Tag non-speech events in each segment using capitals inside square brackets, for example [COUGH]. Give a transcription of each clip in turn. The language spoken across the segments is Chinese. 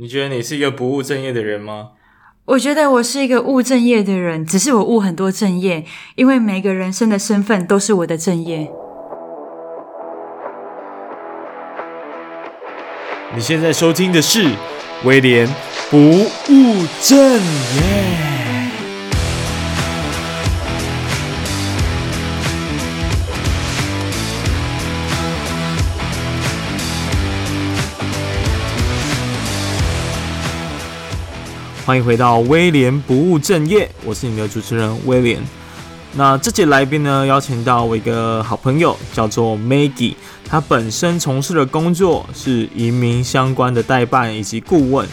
你觉得你是一个不务正业的人吗？我觉得我是一个务正业的人，只是我务很多正业，因为每个人生的身份都是我的正业。你现在收听的是威廉不务正业。欢迎回到威廉不务正业，我是你的主持人威廉。那这节来宾呢，邀请到我一个好朋友，叫做 Maggie。他本身从事的工作是移民相关的代办以及顾问。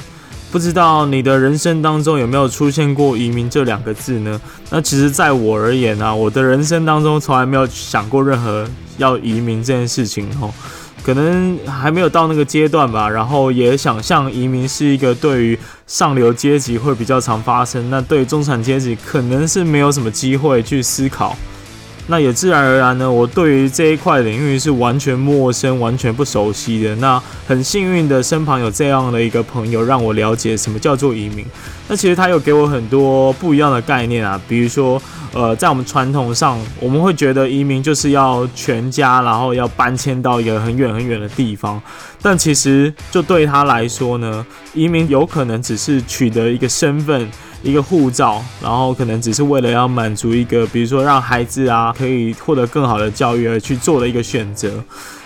不知道你的人生当中有没有出现过移民这两个字呢？那其实，在我而言啊，我的人生当中从来没有想过任何要移民这件事情哦。可能还没有到那个阶段吧，然后也想象移民是一个对于上流阶级会比较常发生，那对于中产阶级可能是没有什么机会去思考。那也自然而然呢，我对于这一块领域是完全陌生、完全不熟悉的。那很幸运的，身旁有这样的一个朋友，让我了解什么叫做移民。那其实他有给我很多不一样的概念啊，比如说。呃，在我们传统上，我们会觉得移民就是要全家，然后要搬迁到一个很远很远的地方。但其实，就对他来说呢，移民有可能只是取得一个身份、一个护照，然后可能只是为了要满足一个，比如说让孩子啊可以获得更好的教育而去做的一个选择。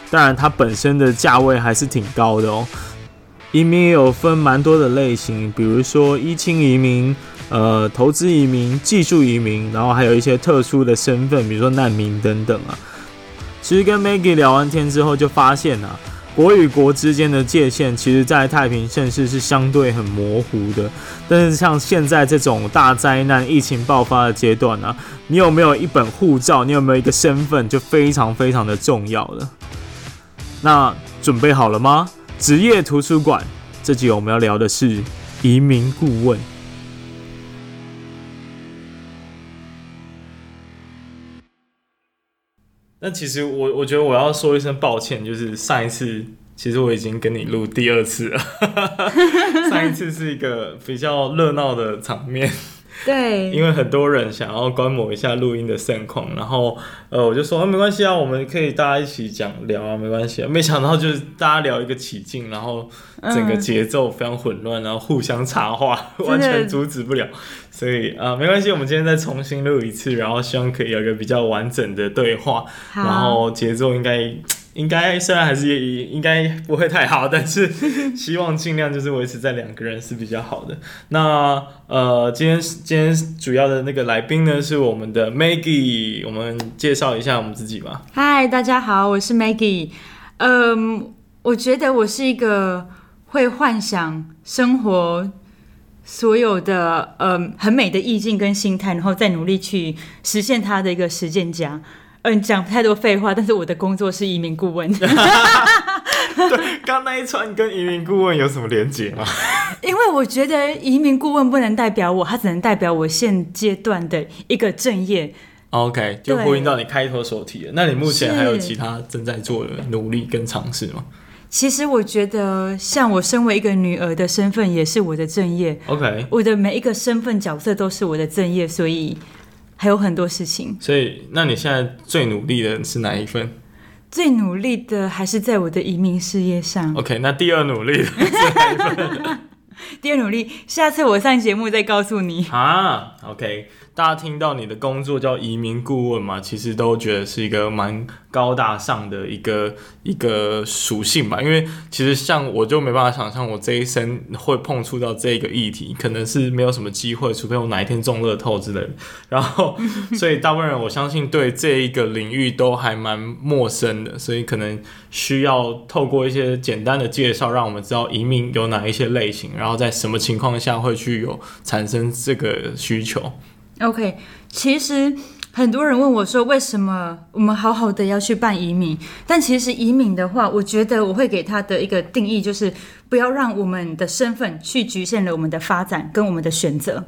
当然，它本身的价位还是挺高的哦。移民也有分蛮多的类型，比如说依亲移民。呃，投资移民、技术移民，然后还有一些特殊的身份，比如说难民等等啊。其实跟 Maggie 聊完天之后，就发现啊，国与国之间的界限，其实在太平盛世是相对很模糊的。但是像现在这种大灾难、疫情爆发的阶段啊，你有没有一本护照？你有没有一个身份？就非常非常的重要了。那准备好了吗？职业图书馆，这集我们要聊的是移民顾问。那其实我我觉得我要说一声抱歉，就是上一次其实我已经跟你录第二次了，[LAUGHS] 上一次是一个比较热闹的场面。对，因为很多人想要观摩一下录音的盛况，然后呃，我就说啊，没关系啊，我们可以大家一起讲聊啊，没关系啊。没想到就是大家聊一个起劲，然后整个节奏非常混乱，然后互相插话，[LAUGHS] 完全阻止不了。所以啊，呃，没关系，我们今天再重新录一次，然后希望可以有一个比较完整的对话，然后节奏应该。应该虽然还是也应该不会太好，但是 [LAUGHS] 希望尽量就是维持在两个人是比较好的。那呃，今天今天主要的那个来宾呢是我们的 Maggie，我们介绍一下我们自己吧。嗨，大家好，我是 Maggie。嗯，我觉得我是一个会幻想生活所有的嗯很美的意境跟心态，然后再努力去实现它的一个实践家。嗯，讲太多废话，但是我的工作是移民顾问。[LAUGHS] 对，刚那一串跟移民顾问有什么连结吗？[LAUGHS] 因为我觉得移民顾问不能代表我，他只能代表我现阶段的一个正业。OK，就呼应到你开头所提的。那你目前还有其他正在做的努力跟尝试吗？其实我觉得，像我身为一个女儿的身份，也是我的正业。OK，我的每一个身份角色都是我的正业，所以。还有很多事情，所以那你现在最努力的是哪一份？最努力的还是在我的移民事业上。OK，那第二努力的是哪一份？[LAUGHS] 第二努力，下次我上节目再告诉你。啊，OK。大家听到你的工作叫移民顾问嘛，其实都觉得是一个蛮高大上的一个一个属性吧。因为其实像我就没办法想象我这一生会碰触到这个议题，可能是没有什么机会，除非我哪一天中乐透之类的。然后，[LAUGHS] 所以大部分人我相信对这一个领域都还蛮陌生的，所以可能需要透过一些简单的介绍，让我们知道移民有哪一些类型，然后在什么情况下会去有产生这个需求。OK，其实很多人问我说，为什么我们好好的要去办移民？但其实移民的话，我觉得我会给他的一个定义就是，不要让我们的身份去局限了我们的发展跟我们的选择。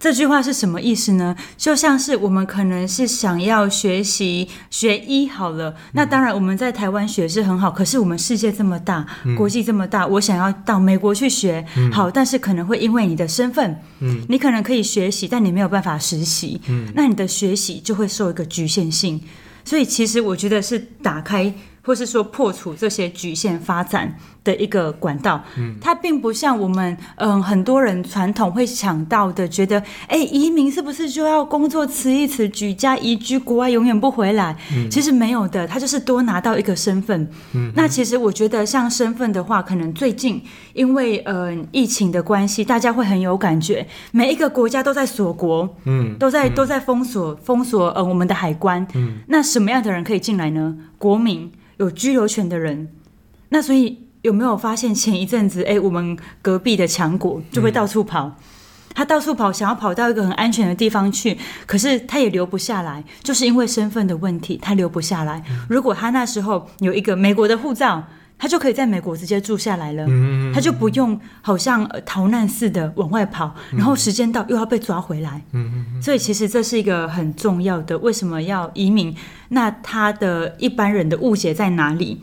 这句话是什么意思呢？就像是我们可能是想要学习学医好了，那当然我们在台湾学是很好，可是我们世界这么大，国际这么大，我想要到美国去学好，但是可能会因为你的身份，你可能可以学习，但你没有办法实习，那你的学习就会受一个局限性。所以其实我觉得是打开。或是说破除这些局限发展的一个管道，嗯，它并不像我们嗯很多人传统会想到的，觉得哎移民是不是就要工作辞一辞，举家移居国外，永远不回来？嗯，其实没有的，他就是多拿到一个身份。嗯，那其实我觉得像身份的话，可能最近因为嗯疫情的关系，大家会很有感觉，每一个国家都在锁国，嗯，都在都在封锁封锁呃我们的海关，嗯，那什么样的人可以进来呢？国民。有居留权的人，那所以有没有发现前一阵子，哎，我们隔壁的强国就会到处跑，嗯、他到处跑，想要跑到一个很安全的地方去，可是他也留不下来，就是因为身份的问题，他留不下来。嗯、如果他那时候有一个美国的护照，他就可以在美国直接住下来了，嗯、他就不用好像逃难似的往外跑，然后时间到又要被抓回来。嗯、所以其实这是一个很重要的，为什么要移民？那他的一般人的误解在哪里？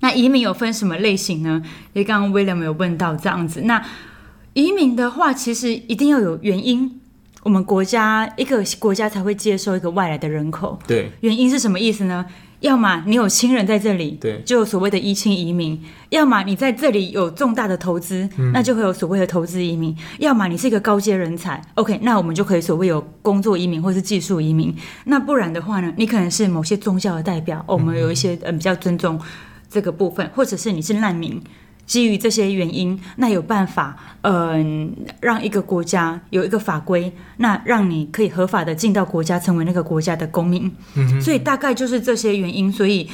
那移民有分什么类型呢？因为刚刚 William 有问到这样子。那移民的话，其实一定要有原因，我们国家一个国家才会接收一个外来的人口。对，原因是什么意思呢？要么你有亲人在这里，对，就有所谓的依亲移民；要么你在这里有重大的投资，嗯、那就会有所谓的投资移民；要么你是一个高阶人才，OK，那我们就可以所谓有工作移民或是技术移民。那不然的话呢，你可能是某些宗教的代表，哦、我们有一些嗯比较尊重这个部分，或者是你是难民。基于这些原因，那有办法，嗯、呃，让一个国家有一个法规，那让你可以合法的进到国家，成为那个国家的公民。嗯。所以大概就是这些原因，所以。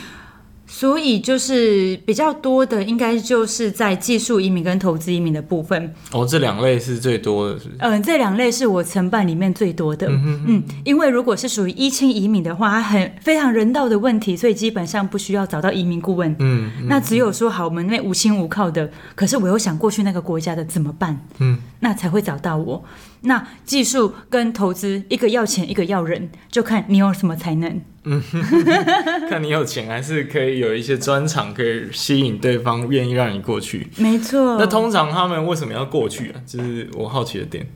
所以就是比较多的，应该就是在技术移民跟投资移民的部分。哦，这两类是最多的，是？嗯，这两类是我承办里面最多的。嗯哼哼嗯，因为如果是属于一清移民的话，它很非常人道的问题，所以基本上不需要找到移民顾问。嗯，嗯，那只有说好，我们那无亲无靠的，可是我又想过去那个国家的怎么办？嗯，那才会找到我。那技术跟投资，一个要钱，一个要人，就看你有什么才能。嗯，[LAUGHS] 看你有钱还是可以有一些专长，可以吸引对方愿意让你过去。没错。那通常他们为什么要过去啊？就是我好奇的点。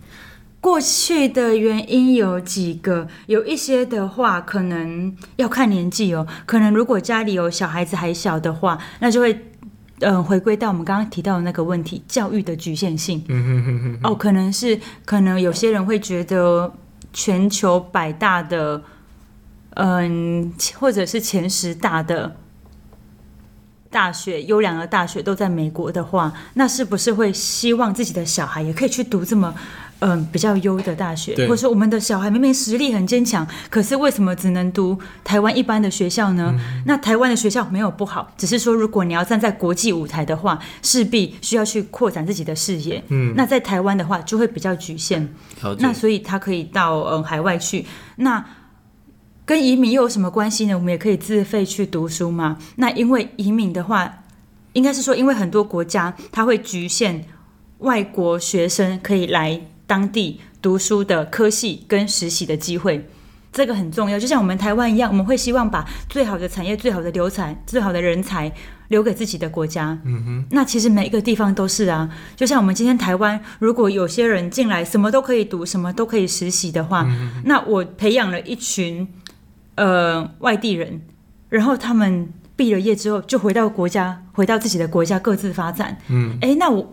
过去的原因有几个，有一些的话可能要看年纪哦。可能如果家里有小孩子还小的话，那就会嗯、呃、回归到我们刚刚提到的那个问题，教育的局限性。嗯哼哼哼。哦，可能是可能有些人会觉得全球百大的。嗯，或者是前十大的大学，优良的大学都在美国的话，那是不是会希望自己的小孩也可以去读这么嗯比较优的大学？或者说，我们的小孩明明实力很坚强，可是为什么只能读台湾一般的学校呢？嗯、那台湾的学校没有不好，只是说如果你要站在国际舞台的话，势必需要去扩展自己的视野。嗯，那在台湾的话就会比较局限。解那所以他可以到嗯海外去。那跟移民又有什么关系呢？我们也可以自费去读书嘛。那因为移民的话，应该是说，因为很多国家它会局限外国学生可以来当地读书的科系跟实习的机会，这个很重要。就像我们台湾一样，我们会希望把最好的产业、最好的留才、最好的人才留给自己的国家。嗯哼。那其实每一个地方都是啊。就像我们今天台湾，如果有些人进来什么都可以读，什么都可以实习的话，嗯。那我培养了一群。呃，外地人，然后他们毕了业之后就回到国家，回到自己的国家各自发展。嗯，哎，那我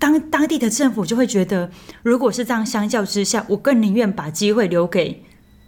当当地的政府就会觉得，如果是这样相较之下，我更宁愿把机会留给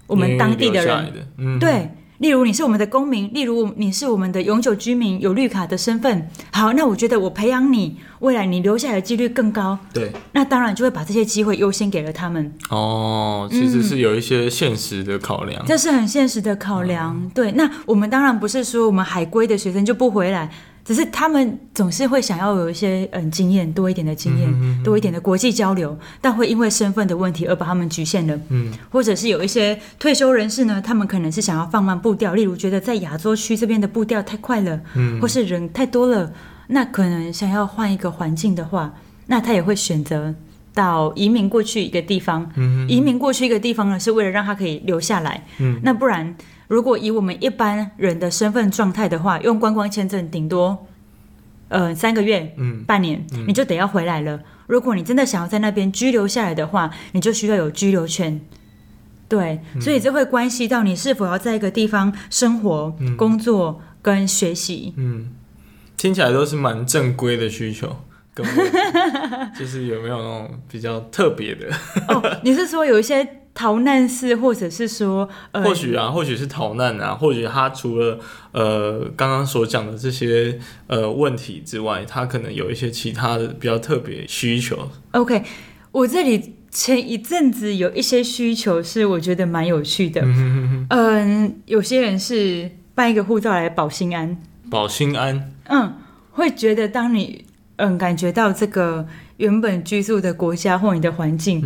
我们当地的人。的嗯，对。例如你是我们的公民，例如你是我们的永久居民，有绿卡的身份。好，那我觉得我培养你，未来你留下来的几率更高。对，那当然就会把这些机会优先给了他们。哦，其实是有一些现实的考量。嗯，这是很现实的考量。嗯，对，那我们当然不是说我们海归的学生就不回来。只是他们总是会想要有一些嗯经验多一点的经验，多一点的国际交流，但会因为身份的问题而把他们局限了。嗯，或者是有一些退休人士呢，他们可能是想要放慢步调，例如觉得在亚洲区这边的步调太快了，嗯，或是人太多了，那可能想要换一个环境的话，那他也会选择到移民过去一个地方，嗯，移民过去一个地方呢，是为了让他可以留下来。嗯，那不然，如果以我们一般人的身份状态的话，用观光签证顶多，呃，三个月，嗯，半年，嗯，你就得要回来了。如果你真的想要在那边居留下来的话，你就需要有居留权。对，所以这会关系到你是否要在一个地方生活、嗯、工作跟学习。嗯，听起来都是蛮正规的需求。跟 [LAUGHS] 就是有没有那种比较特别的？哦，你是说有一些逃难式，或者是说，呃、或许啊，或许是逃难啊，或许他除了呃刚刚所讲的这些呃问题之外，他可能有一些其他的比较特别需求。OK，我这里前一阵子有一些需求是我觉得蛮有趣的。嗯、呃、有些人是办一个护照来保心安，保心安，嗯，会觉得当你。嗯，感觉到这个原本居住的国家或你的环境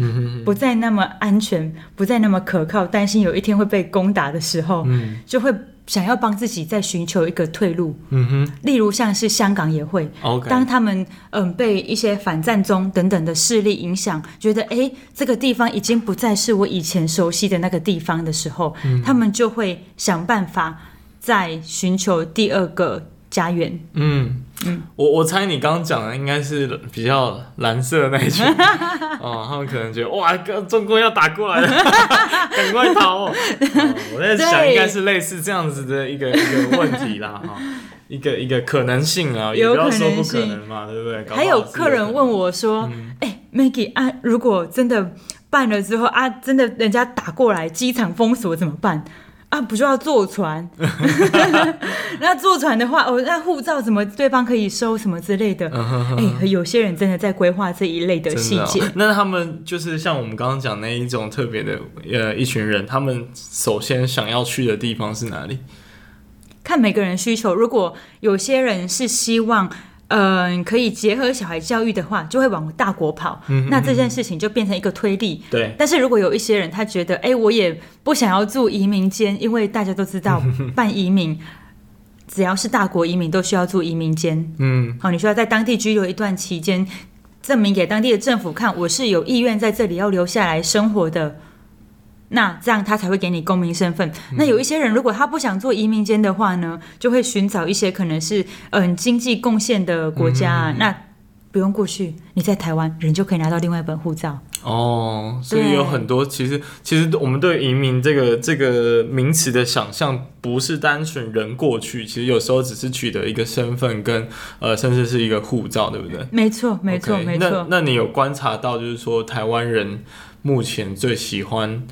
不再那么安全，不再那么可靠，担心有一天会被攻打的时候，嗯、就会想要帮自己再寻求一个退路。嗯哼，例如像是香港也会.当他们嗯被一些反战中等等的势力影响，觉得哎这个地方已经不再是我以前熟悉的那个地方的时候，嗯、他们就会想办法再寻求第二个家园。嗯。嗯，我我猜你刚刚讲的应该是比较蓝色的那一群 [LAUGHS] 哦，他们可能觉得哇，中国要打过来了，赶快逃哦！哦我在想，应该是类似这样子的一个一个问题啦，哈、哦，一个一个可能性啊，也不要说不可能嘛，对不对？还有客人问我说：“哎、嗯欸、，Maggie 啊，如果真的办了之后啊，真的人家打过来，机场封锁怎么办？”啊，不就要坐船？[LAUGHS] 那坐船的话，哦，那护照怎么对方可以收什么之类的？哎、uh-huh. 欸，有些人真的在规划这一类的细节、哦。那他们就是像我们刚刚讲那一种特别的呃一群人，他们首先想要去的地方是哪里？看每个人需求。如果有些人是希望。嗯、呃，可以结合小孩教育的话，就会往大国跑。那这件事情就变成一个推力。对。但是如果有一些人他觉得，哎，我也不想要住移民间，因为大家都知道 [LAUGHS] 办移民，只要是大国移民都需要住移民间。嗯。好，你需要在当地居留一段期间，证明给当地的政府看，我是有意愿在这里要留下来生活的。那这样他才会给你公民身份。那有一些人，如果他不想做移民监的话呢，就会寻找一些可能是嗯经济贡献的国家。嗯、那不用过去，你在台湾人就可以拿到另外一本护照。哦，所以有很多其实其实我们对移民这个这个名词的想象，不是单纯人过去，其实有时候只是取得一个身份跟呃甚至是一个护照，对不对？没错，没错没错。那那你有观察到，就是说台湾人目前最喜欢。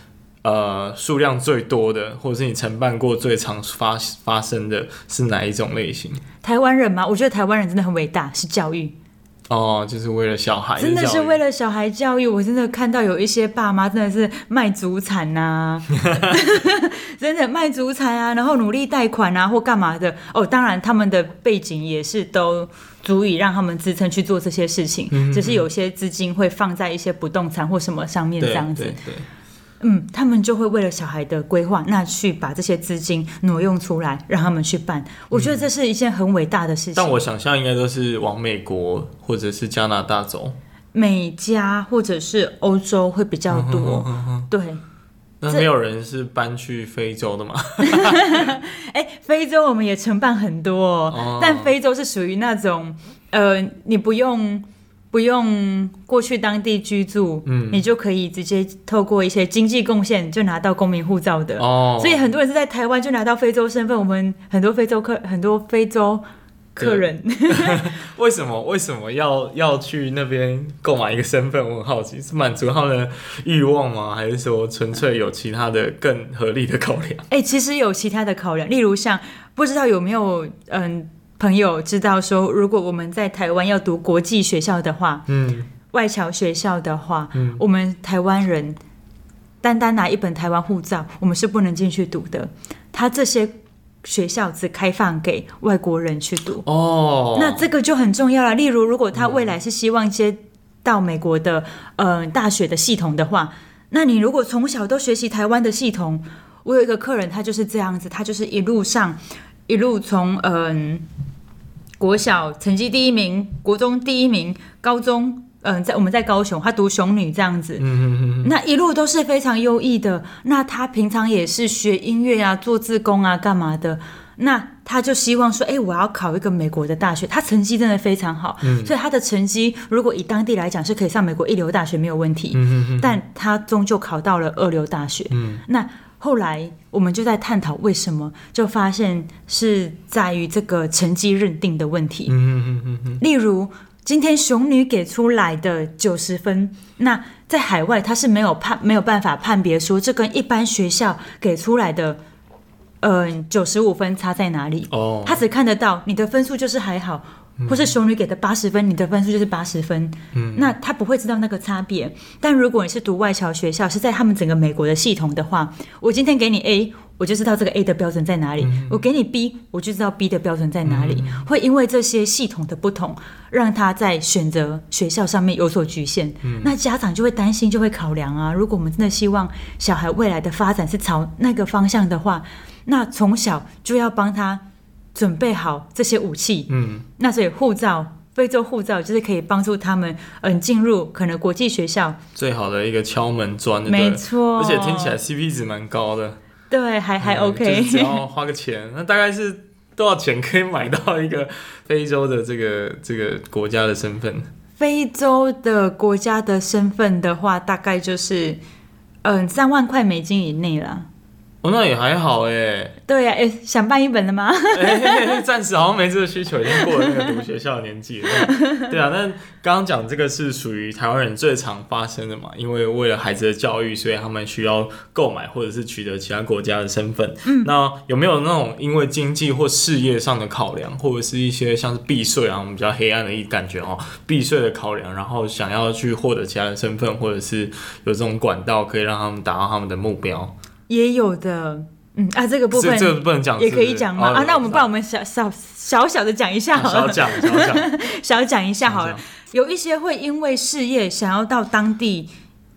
呃，数量最多的，或者是你承办过最常发发生的是哪一种类型？台湾人吗？我觉得台湾人真的很伟大，是教育。哦，就是为了小孩，真的是为了小孩教育。我真的看到有一些爸妈真的是卖祖产呐、啊，[LAUGHS] 真的卖祖产啊，然后努力贷款啊，或干嘛的。哦，当然他们的背景也是都足以让他们支撑去做这些事情，嗯、只是有些资金会放在一些不动产或什么上面这样子。对对对嗯，他们就会为了小孩的规划，那去把这些资金挪用出来，让他们去办。我觉得这是一件很伟大的事情。但我想象应该都是往美国或者是加拿大走，美加或者是欧洲会比较多。嗯哼嗯哼，对，那没有人是搬去非洲的吗？[LAUGHS] 哎、欸，非洲我们也承办很多，哦，但非洲是属于那种，呃，你不用。不用过去当地居住，嗯，你就可以直接透过一些经济贡献就拿到公民护照的。哦，所以很多人是在台湾就拿到非洲身份。我们很多非洲客，很多非洲客人，[LAUGHS] 为什么为什么要要去那边购买一个身份？我很好奇，是满足他们的欲望吗？还是说纯粹有其他的更合理的考量？哎、欸，其实有其他的考量，例如像不知道有没有嗯。朋友知道说，如果我们在台湾要读国际学校的话，嗯，外侨学校的话，嗯，我们台湾人单单拿一本台湾护照，我们是不能进去读的。他这些学校只开放给外国人去读。哦，那这个就很重要了。例如，如果他未来是希望接到美国的呃大学的系统的话，那你如果从小都学习台湾的系统，我有一个客人，他就是这样子，他就是一路上。一路从嗯国小成绩第一名，国中第一名，高中嗯、呃，在我们在高雄，他读雄女这样子，嗯嗯嗯，那一路都是非常优异的。那他平常也是学音乐啊，做志工啊，干嘛的？那他就希望说，哎，我要考一个美国的大学。他成绩真的非常好，嗯，所以他的成绩如果以当地来讲是可以上美国一流大学没有问题，嗯嗯嗯，但他终究考到了二流大学，嗯，那后来我们就在探讨为什么，就发现是在于这个成绩认定的问题，嗯嗯嗯嗯，例如今天熊女给出来的九十分，那在海外他是没有判没有办法判别说这跟一般学校给出来的。嗯，九十五分差在哪里？哦，他只看得到你的分数就是还好，嗯、或是熊女给的八十分，你的分数就是八十分。嗯，那他不会知道那个差别。但如果你是读外侨学校，是在他们整个美国的系统的话，我今天给你 A，我就知道这个 A 的标准在哪里；嗯、我给你 B，我就知道 B 的标准在哪里。嗯、会因为这些系统的不同，让他在选择学校上面有所局限。嗯，那家长就会担心，就会考量啊。如果我们真的希望小孩未来的发展是朝那个方向的话。那从小就要帮他准备好这些武器，嗯，那所以护照，非洲护照就是可以帮助他们，嗯，进入可能国际学校。最好的一个敲门砖，没错，而且听起来 CP 值蛮高的，对，还还 OK，嗯，只要花个钱，[LAUGHS] 那大概是多少钱可以买到一个非洲的这个这个国家的身份？非洲的国家的身份的话，大概就是嗯三万块美金以内了。哦，那也还好哎。对呀、啊，哎，想办一本了吗？[LAUGHS] 哎，暂时好像没这个需求，已经过了那个读学校的年纪了。[LAUGHS] 对啊，那刚刚讲这个是属于台湾人最常发生的嘛，因为为了孩子的教育，所以他们需要购买或者是取得其他国家的身份。嗯，那有没有那种因为经济或事业上的考量，或者是一些像是避税啊，我们比较黑暗的一感觉哦，避税的考量，然后想要去获得其他的身份，或者是有这种管道可以让他们达到他们的目标？也有的，嗯啊，这个部分这个不能讲，也可以讲吗？啊，那我们不然我们小小小小的 [LAUGHS] 讲一下好了，小讲小讲。小讲一下好了。有一些会因为事业想要到当地，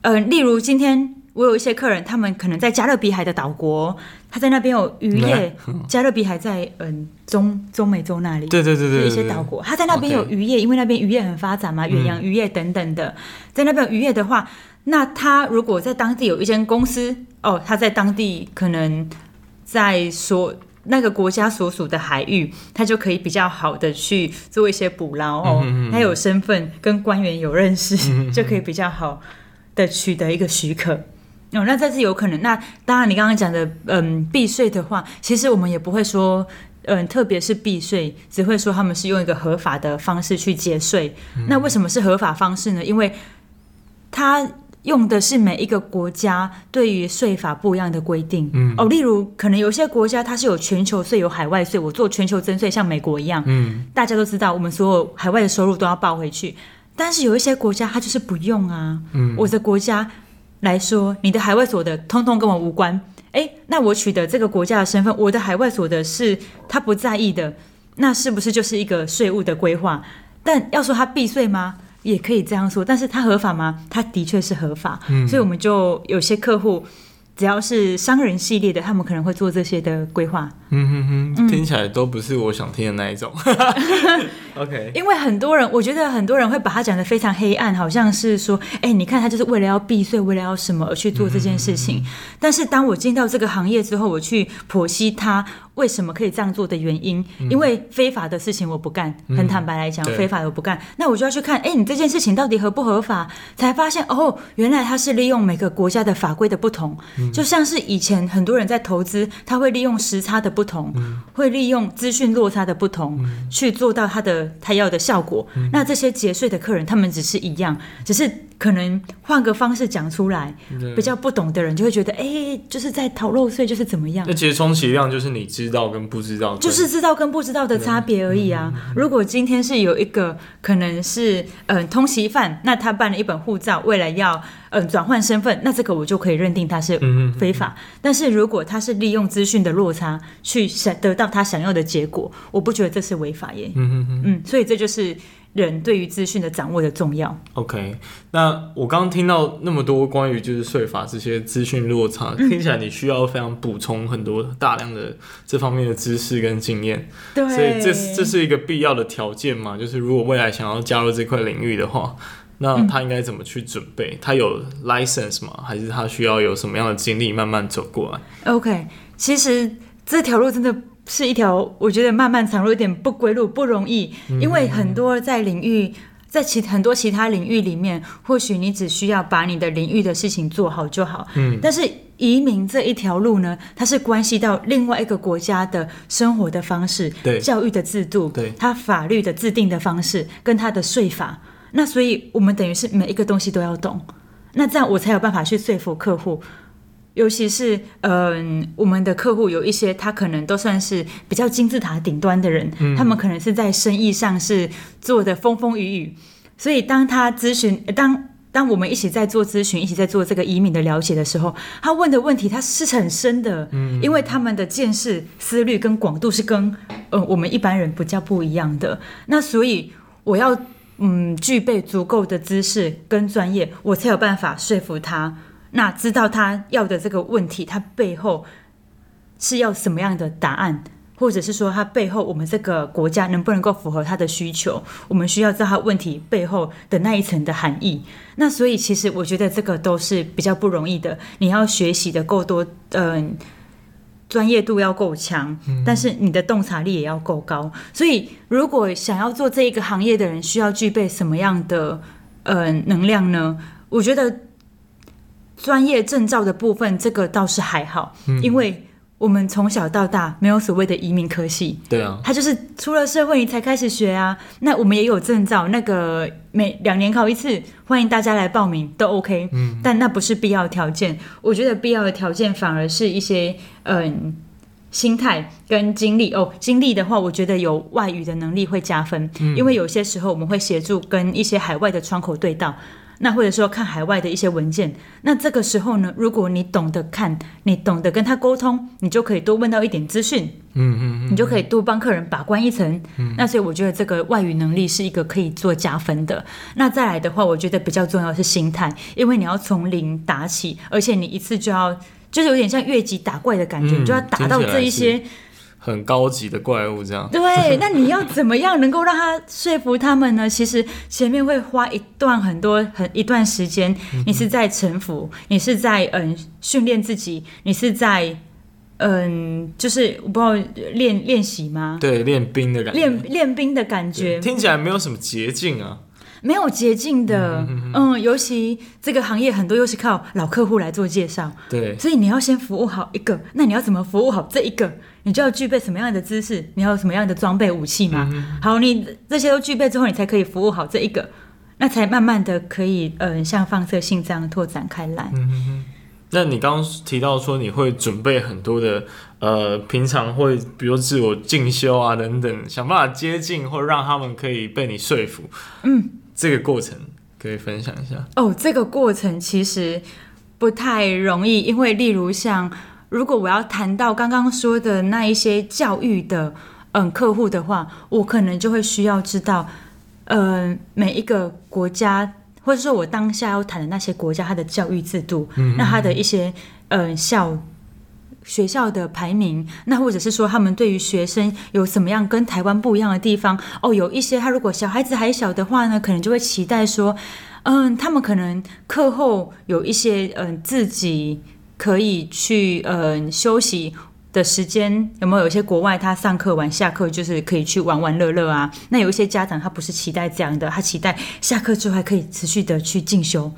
呃，例如今天我有一些客人，他们可能在加勒比海的岛国，他在那边有渔业，加勒比海在嗯中中美洲那里，对对对对，一些岛国，他在那边有渔业，因为那边渔业很发展嘛，远洋渔业等等的，在那边有渔业的话。那他如果在当地有一间公司哦，他在当地可能在所那个国家所属的海域，他就可以比较好的去做一些捕捞哦。他有身份，跟官员有认识，就可以比较好的取得一个许可哦。那这是有可能。那当然，你刚刚讲的嗯避税的话，其实我们也不会说嗯，特别是避税，只会说他们是用一个合法的方式去节税。嗯、那为什么是合法方式呢？因为他。用的是每一个国家对于税法不一样的规定，嗯，哦，例如可能有些国家它是有全球税有海外税，我做全球征税，像美国一样，嗯，大家都知道我们所有海外的收入都要报回去，但是有一些国家它就是不用啊，嗯，我的国家来说，你的海外所得通通跟我无关，诶，那我取得这个国家的身份，我的海外所得是他不在意的，那是不是就是一个税务的规划？但要说他避税吗？也可以这样说，但是它合法吗？它的确是合法，嗯、所以我们就有些客户。只要是商人系列的，他们可能会做这些的规划。嗯哼哼，听起来都不是我想听的那一种。[LAUGHS] OK，因为很多人，我觉得很多人会把它讲的非常黑暗，好像是说，哎、欸，你看他就是为了要避税，为了要什么而去做这件事情。但是当我进到这个行业之后，我去剖析他为什么可以这样做的原因，嗯、因为非法的事情我不干，很坦白来讲，嗯、非法的我不干，那我就要去看，哎、欸，你这件事情到底合不合法？才发现哦，原来他是利用每个国家的法规的不同。嗯就像是以前很多人在投资，他会利用时差的不同，嗯、会利用资讯落差的不同，嗯、去做到他的他要的效果。嗯、那这些节税的客人，他们只是一样，只是。可能换个方式讲出来，比较不懂的人就会觉得，哎、欸，就是在逃漏税，就是怎么样？那其实充其量就是你知道跟不知道，就是知道跟不知道的差别而已啊。嗯、如果今天是有一个可能是嗯、呃、通缉犯，那他办了一本护照，为了要嗯转换身份，那这个我就可以认定他是非法。嗯、但是如果他是利用资讯的落差去想得到他想要的结果，我不觉得这是违法耶。嗯嗯嗯，所以这就是。人对于资讯的掌握的重要。OK，那我刚刚听到那么多关于就是税法这些资讯落差，嗯、听起来你需要非常补充很多大量的这方面的知识跟经验。对，所以这这是一个必要的条件嘛？就是如果未来想要加入这块领域的话，那他应该怎么去准备？嗯、他有 license 吗？还是他需要有什么样的经历慢慢走过来？OK，其实这条路真的是一条我觉得漫漫长路，有点不归路，不容易。嗯、因为很多在领域，在其很多其他领域里面，或许你只需要把你的领域的事情做好就好。嗯，但是移民这一条路呢，它是关系到另外一个国家的生活的方式，对，教育的制度，对，它法律的制定的方式，跟它的税法。那所以，我们等于是每一个东西都要懂，那这样我才有办法去说服客户，尤其是嗯、呃，我们的客户有一些他可能都算是比较金字塔顶端的人，嗯、他们可能是在生意上是做的风风雨雨，所以当他咨询，当当我们一起在做咨询，一起在做这个移民的了解的时候，他问的问题他是很深的，嗯，因为他们的见识、思虑跟广度是跟呃我们一般人比较不一样的，那所以我要。嗯，具备足够的知识跟专业，我才有办法说服他。那知道他要的这个问题，他背后是要什么样的答案，或者是说他背后我们这个国家能不能够符合他的需求？我们需要知道他问题背后的那一层的含义。那所以，其实我觉得这个都是比较不容易的。你要学习的够多，嗯。专业度要够强，但是你的洞察力也要够高。所以，如果想要做这一个行业的人，需要具备什么样的呃能量呢？我觉得专业证照的部分，这个倒是还好，因为。我们从小到大没有所谓的移民科系，对啊，他就是出了社会你才开始学啊。那我们也有证照，那个每两年考一次，欢迎大家来报名都 OK。嗯，但那不是必要条件。我觉得必要的条件反而是一些嗯心态跟经历哦。经历的话，我觉得有外语的能力会加分，嗯，因为有些时候我们会协助跟一些海外的窗口对道。那或者说看海外的一些文件，那这个时候呢，如果你懂得看，你懂得跟他沟通，你就可以多问到一点资讯，嗯嗯，你就可以多帮客人把关一层，嗯，那所以我觉得这个外语能力是一个可以做加分的。那再来的话，我觉得比较重要的是心态，因为你要从零打起，而且你一次就要，就是有点像越级打怪的感觉，嗯，你就要打到这一些。很高级的怪物，这样对。[LAUGHS] 那你要怎么样能够让他说服他们呢？其实前面会花一段很多很一段时间，你是在臣服，你是在嗯训练自己，你是在嗯就是我不知道练练习吗？对，练兵的感觉，练练兵的感觉，听起来没有什么捷径啊。没有捷径的，嗯，嗯，尤其这个行业很多又是靠老客户来做介绍，对，所以你要先服务好一个，那你要怎么服务好这一个？你就要具备什么样的知识？你要有什么样的装备武器嘛？嗯、好，你这些都具备之后，你才可以服务好这一个，那才慢慢的可以，嗯、呃，像放射性这样拓展开来。嗯。那你刚刚提到说你会准备很多的，呃，平常会比如自我进修啊等等，想办法接近或让他们可以被你说服。嗯。这个过程可以分享一下哦。这个过程其实不太容易，因为例如像如果我要谈到刚刚说的那一些教育的嗯客户的话，我可能就会需要知道，嗯，每一个国家或者说我当下要谈的那些国家，它的教育制度，嗯，那它的一些嗯校。学校的排名，那或者是说他们对于学生有什么样跟台湾不一样的地方？哦，有一些他如果小孩子还小的话呢，可能就会期待说，嗯，他们可能课后有一些嗯自己可以去嗯休息的时间，有没有？有些国外他上课完下课就是可以去玩玩乐乐啊。那有一些家长他不是期待这样的，他期待下课之后还可以持续的去进修。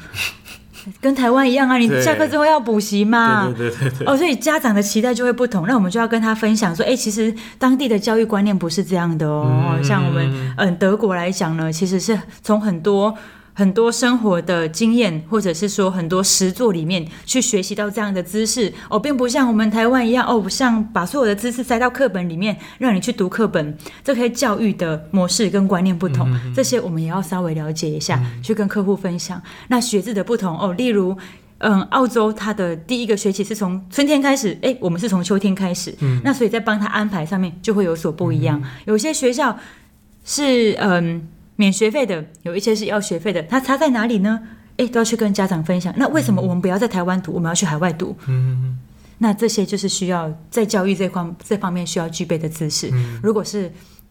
[LAUGHS] 跟台湾一样啊，你下课之后要补习嘛？对对对对。哦，所以家长的期待就会不同。那我们就要跟他分享说，哎，其实当地的教育观念不是这样的哦。嗯、像我们嗯德国来讲呢，其实是从很多。很多生活的经验，或者是说很多实作里面去学习到这样的知识哦，并不像我们台湾一样哦，像把所有的知识塞到课本里面，让你去读课本。这些教育的模式跟观念不同，嗯、这些我们也要稍微了解一下，嗯、去跟客户分享。那学制的不同哦，例如嗯，澳洲它的第一个学期是从春天开始，诶，我们是从秋天开始，嗯，那所以在帮他安排上面就会有所不一样。嗯、有些学校是嗯。免学费的有一些是要学费的，它差在哪里呢？诶，都要去跟家长分享。那为什么我们不要在台湾读，我们要去海外读？嗯，那这些就是需要在教育这方这方面需要具备的知识。嗯，如果是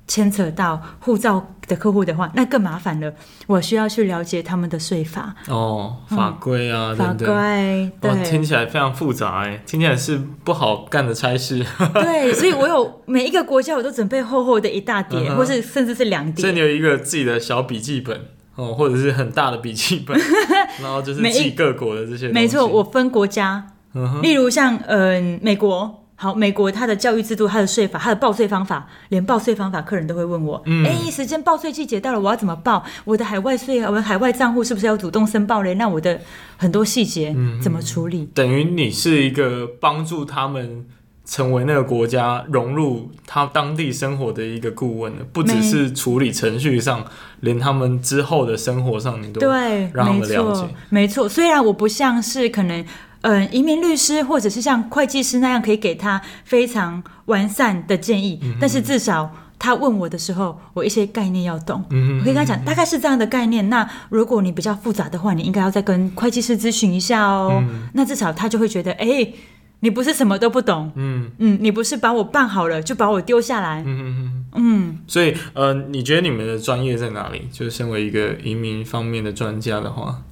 牵扯到护照的客户的话，那更麻烦了。我需要去了解他们的税法哦，法规啊，嗯、法规，对，听起来非常复杂哎，听起来是不好干的差事。[LAUGHS] 对，所以我有每一个国家我都准备厚厚的一大叠，嗯、或是甚至是两叠。所以你有一个自己的小笔记本哦，或者是很大的笔记本，[LAUGHS] 然后就是记各国的这些。没错，我分国家，嗯、例如像嗯、呃、美国。好，美国它的教育制度、它的税法、它的报税方法，连报税方法，客人都会问我：哎、嗯欸，时间报税季节到了，我要怎么报？我的海外税啊，我的海外账户是不是要主动申报嘞？那我的很多细节怎么处理？嗯、等于你是一个帮助他们成为那个国家融入他当地生活的一个顾问，不只是处理程序上，连他们之后的生活上，你都对让他们了解。没错，虽然我不像是可能。嗯、呃，移民律师或者是像会计师那样，可以给他非常完善的建议。嗯、但是至少他问我的时候，我一些概念要懂。嗯、我可以跟他讲，大概是这样的概念。那如果你比较复杂的话，你应该要再跟会计师咨询一下哦。嗯、那至少他就会觉得，哎、欸，你不是什么都不懂。嗯嗯，你不是把我办好了就把我丢下来。嗯嗯嗯。所以，呃，你觉得你们的专业在哪里？就是身为一个移民方面的专家的话，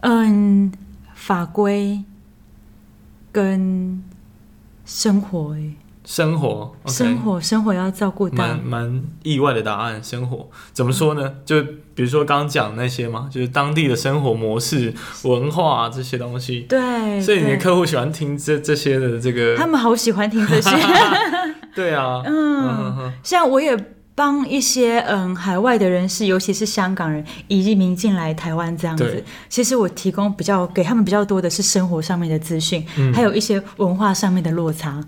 嗯。法规跟生活、欸，生活，生活，生活要照顾到，蛮蛮意外的答案。生活怎么说呢？就比如说刚刚讲那些嘛，就是当地的生活模式、文化这些东西。对，所以你的客户喜欢听这这些的这个，他们好喜欢听这些。[LAUGHS] 对啊，嗯，像我也。帮一些嗯海外的人士，尤其是香港人移民进来台湾这样子，其实我提供比较给他们比较多的是生活上面的资讯，嗯、还有一些文化上面的落差。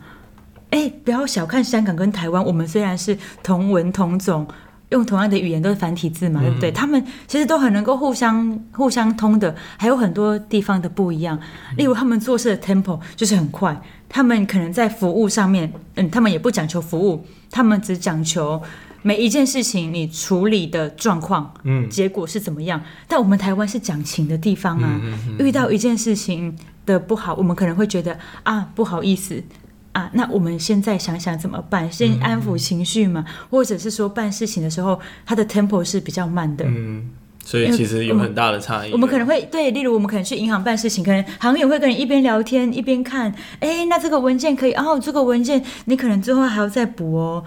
哎，不要小看香港跟台湾，我们虽然是同文同种，用同样的语言都是繁体字嘛，嗯、对不对？他们其实都很能够互相互相通的，还有很多地方的不一样。例如他们做事的 tempo 就是很快，他们可能在服务上面，嗯，他们也不讲求服务，他们只讲求。每一件事情你处理的状况，嗯，结果是怎么样？但我们台湾是讲情的地方啊，嗯嗯嗯嗯、遇到一件事情的不好，我们可能会觉得啊，不好意思啊，那我们现在想想怎么办？先安抚情绪嘛，或者是说办事情的时候，它的 tempo 是比较慢的，嗯，所以其实有很大的差异。我们可能会对，例如我们可能去银行办事情，可能行员会跟你一边聊天一边看，哎，那这个文件可以，哦，这个文件你可能最后还要再补哦。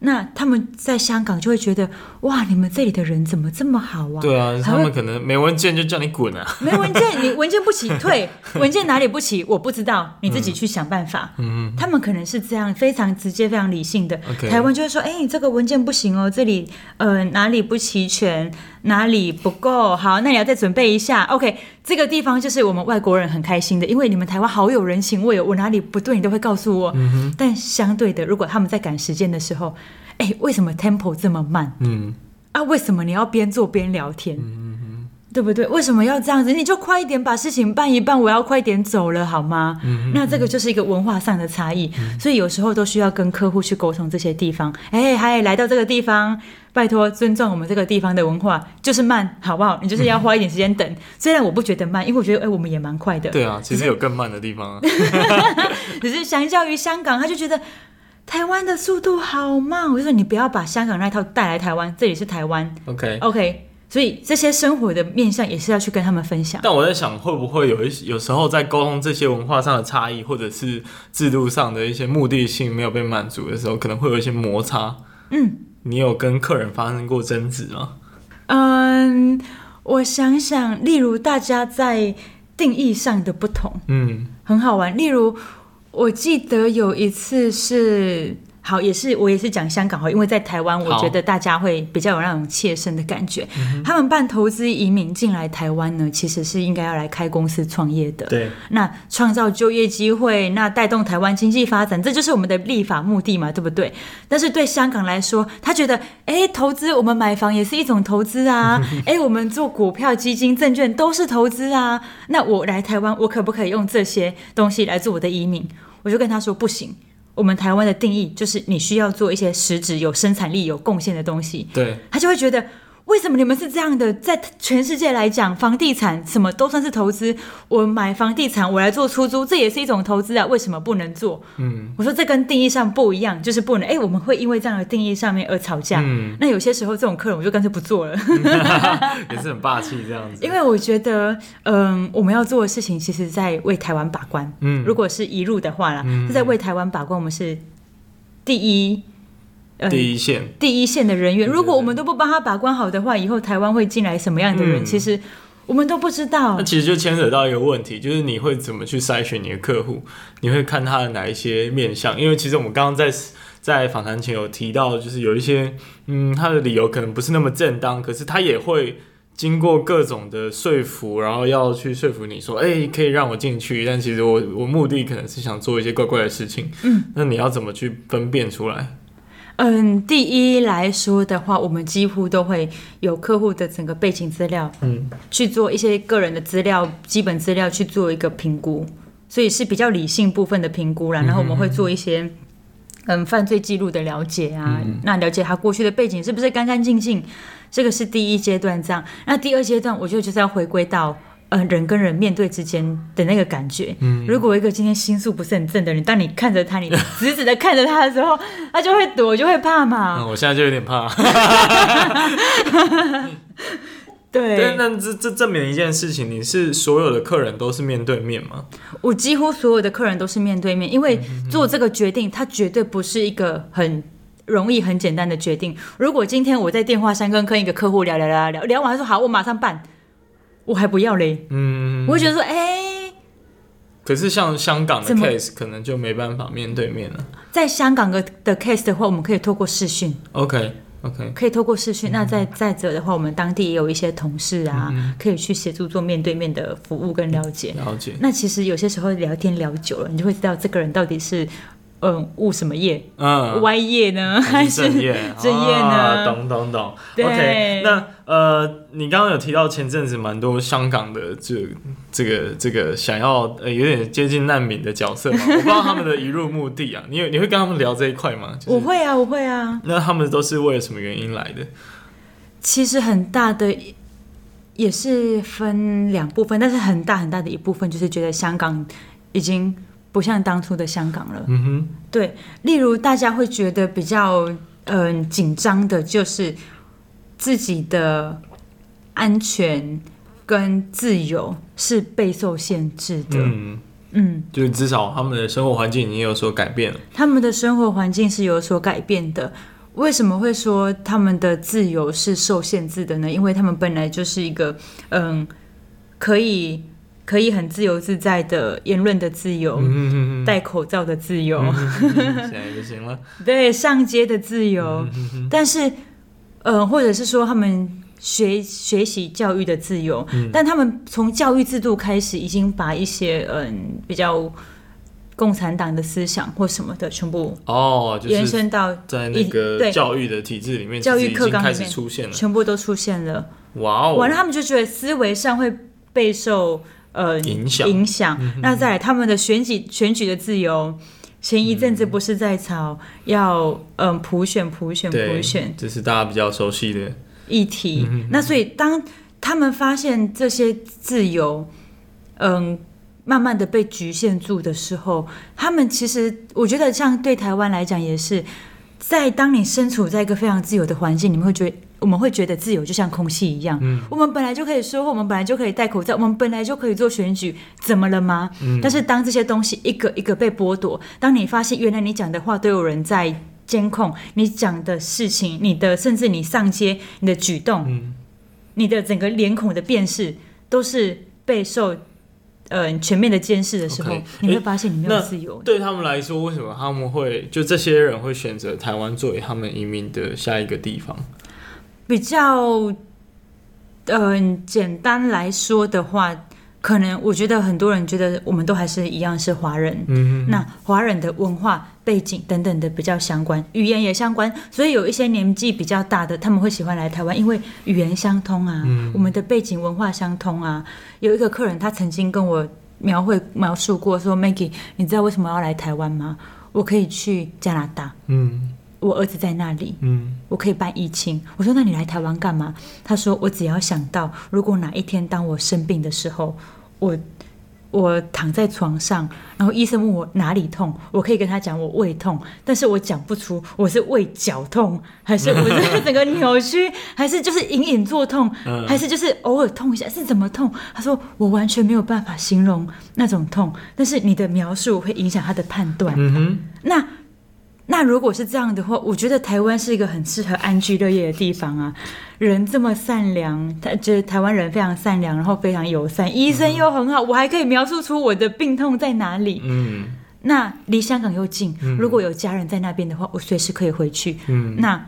那他们在香港就会觉得哇，你们这里的人怎么这么好啊？对啊，他们可能没文件就叫你滚啊！没文件，你文件不齐退，[LAUGHS] 文件哪里不齐？我不知道，你自己去想办法。嗯，他们可能是这样，非常直接、非常理性的。台湾就会说，哎，你这个文件不行哦，这里呃哪里不齐全，哪里不够好，那你要再准备一下。OK，这个地方就是我们外国人很开心的，因为你们台湾好有人情味哦，我哪里不对，你都会告诉我。但相对的，如果他们在赶时间的时候，哎，为什么 tempo 这么慢？嗯，啊，为什么你要边做边聊天？嗯嗯嗯，对不对？为什么要这样子？你就快一点把事情办一办，我要快点走了，好吗？嗯，那这个就是一个文化上的差异，嗯、所以有时候都需要跟客户去沟通这些地方。哎，还来到这个地方，拜托尊重我们这个地方的文化，就是慢，好不好？你就是要花一点时间等。嗯、虽然我不觉得慢，因为我觉得哎，我们也蛮快的。对啊，其实有更慢的地方啊。[LAUGHS] 只是相较于香港，他就觉得。台湾的速度好慢，我就说你不要把香港那套带来台湾，这里是台湾。OK OK，所以这些生活的面向也是要去跟他们分享。但我在想，会不会有一有时候在沟通这些文化上的差异，或者是制度上的一些目的性没有被满足的时候，可能会有一些摩擦。嗯，你有跟客人发生过争执吗？嗯，我想想，例如大家在定义上的不同，嗯，很好玩。例如。我记得有一次是。好，也是我也是讲香港哈，因为在台湾，我觉得大家会比较有那种切身的感觉。他们办投资移民进来台湾呢，其实是应该要来开公司创业的。对，那创造就业机会，那带动台湾经济发展，这就是我们的立法目的嘛，对不对？但是对香港来说，他觉得，哎，投资我们买房也是一种投资啊，[LAUGHS] 哎，我们做股票、基金、证券都是投资啊。那我来台湾，我可不可以用这些东西来做我的移民？我就跟他说不行。我们台湾的定义就是你需要做一些实质、有生产力、有贡献的东西。对，他就会觉得为什么你们是这样的？在全世界来讲，房地产什么都算是投资。我买房地产，我来做出租，这也是一种投资啊。为什么不能做？嗯，我说这跟定义上不一样，就是不能。哎，我们会因为这样的定义上面而吵架。嗯，那有些时候这种客人我就干脆不做了，[LAUGHS] 也是很霸气这样子。因为我觉得，嗯，我们要做的事情，其实在为台湾把关。嗯，如果是一路的话啦，嗯，是在为台湾把关，我们是第一。第一线，第一线的人员，如果我们都不帮他把关好的话，以后台湾会进来什么样的人？嗯、其实我们都不知道。那其实就牵扯到一个问题，就是你会怎么去筛选你的客户？你会看他的哪一些面相？因为其实我们刚刚在在访谈前有提到，就是有一些嗯，他的理由可能不是那么正当，可是他也会经过各种的说服，然后要去说服你说，哎、欸，可以让我进去。但其实我我目的可能是想做一些怪怪的事情。嗯，那你要怎么去分辨出来？嗯，第一来说的话，我们几乎都会有客户的整个背景资料，嗯，去做一些个人的资料、基本资料去做一个评估，所以是比较理性部分的评估啦。然后我们会做一些嗯犯罪记录的了解啊，嗯，那了解他过去的背景是不是干干净净，这个是第一阶段这样。那第二阶段，我觉得就是要回归到。呃，人跟人面对之间的那个感觉，嗯，如果一个今天心术不是很正的人，当你看着他，你 [LAUGHS] 直直的看着他的时候，他就会躲，就会怕嘛。嗯，我现在就有点怕。[LAUGHS] 对，对，那这这证明一件事情，你是所有的客人都是面对面吗？我几乎所有的客人都是面对面，因为做这个决定，它绝对不是一个很容易、很简单的决定。如果今天我在电话上跟跟一个客户聊聊聊聊聊完，他说好，我马上办。我还不要嘞，嗯，我会觉得说，哎、欸，可是像香港的 case 可能就没办法面对面了。在香港的的 case 的话，我们可以透过视讯，OK OK，可以透过视讯。嗯、那再再者的话，我们当地也有一些同事啊，嗯、可以去协助做面对面的服务跟了解。了解。那其实有些时候聊天聊久了，你就会知道这个人到底是。嗯，务什么业？嗯，歪业呢，还是正业？[LAUGHS] 正业呢？啊、懂懂懂。OK，那呃，你刚刚有提到前阵子蛮多香港的这这个这个想要呃有点接近难民的角色嘛？[LAUGHS] 我不知道他们的移入目的啊，你有你会跟他们聊这一块吗？就是、我会啊，我会啊。那他们都是为了什么原因来的？其实很大的也是分两部分，但是很大很大的一部分就是觉得香港已经。不像当初的香港了。嗯哼，对，例如大家会觉得比较嗯紧张的，就是自己的安全跟自由是备受限制的。嗯嗯，就是至少他们的生活环境已经有所改变了。他们的生活环境是有所改变的。为什么会说他们的自由是受限制的呢？因为他们本来就是一个嗯可以。可以很自由自在的言论的自由，嗯、戴口罩的自由，[LAUGHS] 现在就行了。对，上街的自由，嗯、但是，呃，或者是说他们学学习教育的自由，嗯、但他们从教育制度开始，已经把一些嗯、呃、比较共产党的思想或什么的全部哦，延伸到在那个教育的体制里面，教育课纲开始出现了，全部都出现了。哇哦，完了，他们就觉得思维上会备受。呃，影响影响。那再来，他们的选举选举的自由，前一阵子不是在吵要嗯普选普选普选，这是大家比较熟悉的议题。那所以当他们发现这些自由，嗯，慢慢的被局限住的时候，他们其实我觉得，像对台湾来讲，也是在当你身处在一个非常自由的环境，你们会觉得。我们会觉得自由就像空气一样，嗯，我们本来就可以说话，我们本来就可以戴口罩，我们本来就可以做选举，怎么了吗？嗯，但是当这些东西一个一个被剥夺，当你发现原来你讲的话都有人在监控，你讲的事情，你的甚至你上街你的举动，嗯，你的整个脸孔的辨识都是备受呃全面的监视的时候，Okay. 你会发现你没有自由。对他们来说，为什么他们会就这些人会选择台湾作为他们移民的下一个地方？比较，嗯、呃，简单来说的话，可能我觉得很多人觉得我们都还是一样是华人，嗯那华人的文化背景等等的比较相关，语言也相关，所以有一些年纪比较大的他们会喜欢来台湾，因为语言相通啊，嗯、我们的背景文化相通啊。有一个客人他曾经跟我描绘描述过说，说 Maggie，你知道为什么要来台湾吗？我可以去加拿大，嗯。我儿子在那里，嗯，我可以办疫情。我说那你来台湾干嘛？他说我只要想到，如果哪一天当我生病的时候，我。我躺在床上，然后医生问我哪里痛，我可以跟他讲我胃痛，但是我讲不出我是胃绞痛，还是我 [LAUGHS] 是整个扭曲，还是就是隐隐作痛，还是就是偶尔痛一下，是怎么痛？他说我完全没有办法形容那种痛，但是你的描述会影响他的判断。嗯哼，那。那如果是这样的话，我觉得台湾是一个很适合安居乐业的地方啊！人这么善良，他觉得台湾人非常善良，然后非常友善，医生又很好，嗯、我还可以描述出我的病痛在哪里。嗯，那离香港又近，嗯、如果有家人在那边的话，我随时可以回去。嗯，那